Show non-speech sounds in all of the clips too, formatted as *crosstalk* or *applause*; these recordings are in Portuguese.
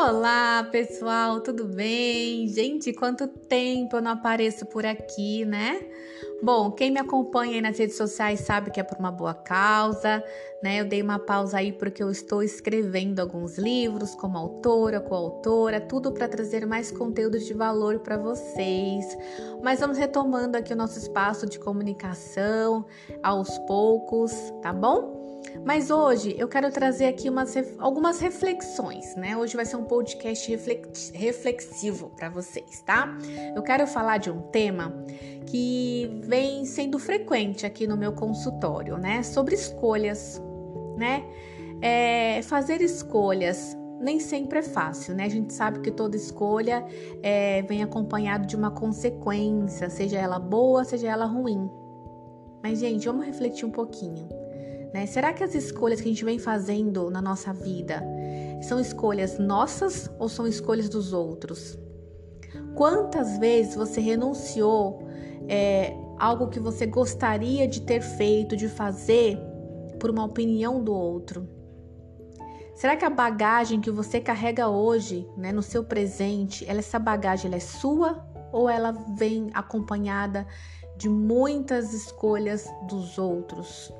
Olá, pessoal, tudo bem? Gente, quanto tempo eu não apareço por aqui, né? Bom, quem me acompanha aí nas redes sociais sabe que é por uma boa causa, né? Eu dei uma pausa aí porque eu estou escrevendo alguns livros como autora, coautora, tudo para trazer mais conteúdo de valor para vocês. Mas vamos retomando aqui o nosso espaço de comunicação aos poucos, tá bom? Mas hoje eu quero trazer aqui umas, algumas reflexões, né? Hoje vai ser um podcast reflexivo para vocês, tá? Eu quero falar de um tema que vem sendo frequente aqui no meu consultório, né? Sobre escolhas, né? É, fazer escolhas nem sempre é fácil, né? A gente sabe que toda escolha é, vem acompanhado de uma consequência, seja ela boa, seja ela ruim. Mas, gente, vamos refletir um pouquinho. Né? Será que as escolhas que a gente vem fazendo na nossa vida são escolhas nossas ou são escolhas dos outros? Quantas vezes você renunciou é, algo que você gostaria de ter feito, de fazer, por uma opinião do outro? Será que a bagagem que você carrega hoje, né, no seu presente, ela, essa bagagem ela é sua ou ela vem acompanhada de muitas escolhas dos outros?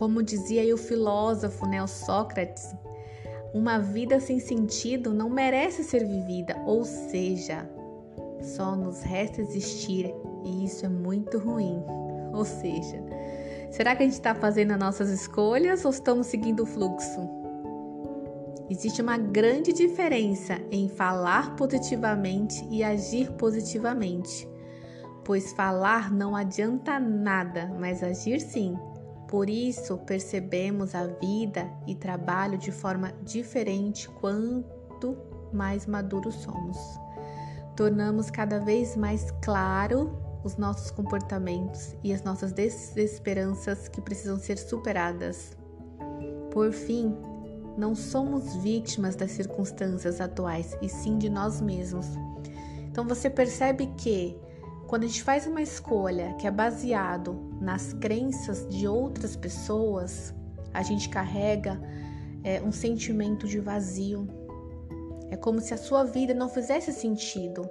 Como dizia o filósofo né, o Sócrates, uma vida sem sentido não merece ser vivida, ou seja, só nos resta existir e isso é muito ruim. *laughs* Ou seja, será que a gente está fazendo as nossas escolhas ou estamos seguindo o fluxo? Existe uma grande diferença em falar positivamente e agir positivamente, pois falar não adianta nada, mas agir sim. Por isso, percebemos a vida e trabalho de forma diferente quanto mais maduros somos. Tornamos cada vez mais claro os nossos comportamentos e as nossas desesperanças que precisam ser superadas. Por fim, não somos vítimas das circunstâncias atuais e sim de nós mesmos. Então você percebe que quando a gente faz uma escolha que é baseado nas crenças de outras pessoas, a gente carrega é, um sentimento de vazio. É como se a sua vida não fizesse sentido.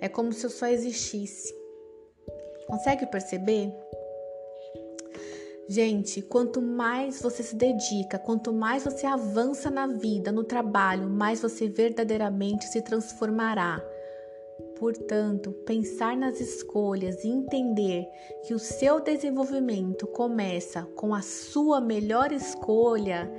É como se eu só existisse. Consegue perceber? Gente, quanto mais você se dedica, quanto mais você avança na vida, no trabalho, mais você verdadeiramente se transformará. Portanto, pensar nas escolhas e entender que o seu desenvolvimento começa com a sua melhor escolha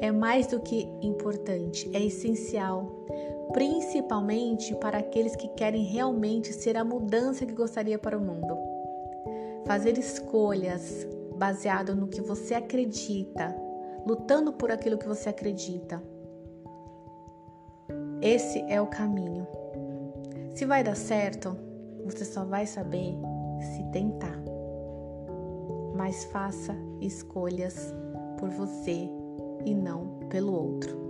é mais do que importante, é essencial, principalmente para aqueles que querem realmente ser a mudança que gostaria para o mundo. Fazer escolhas baseado no que você acredita, lutando por aquilo que você acredita. Esse é o caminho. Se vai dar certo, você só vai saber se tentar. Mas faça escolhas por você e não pelo outro.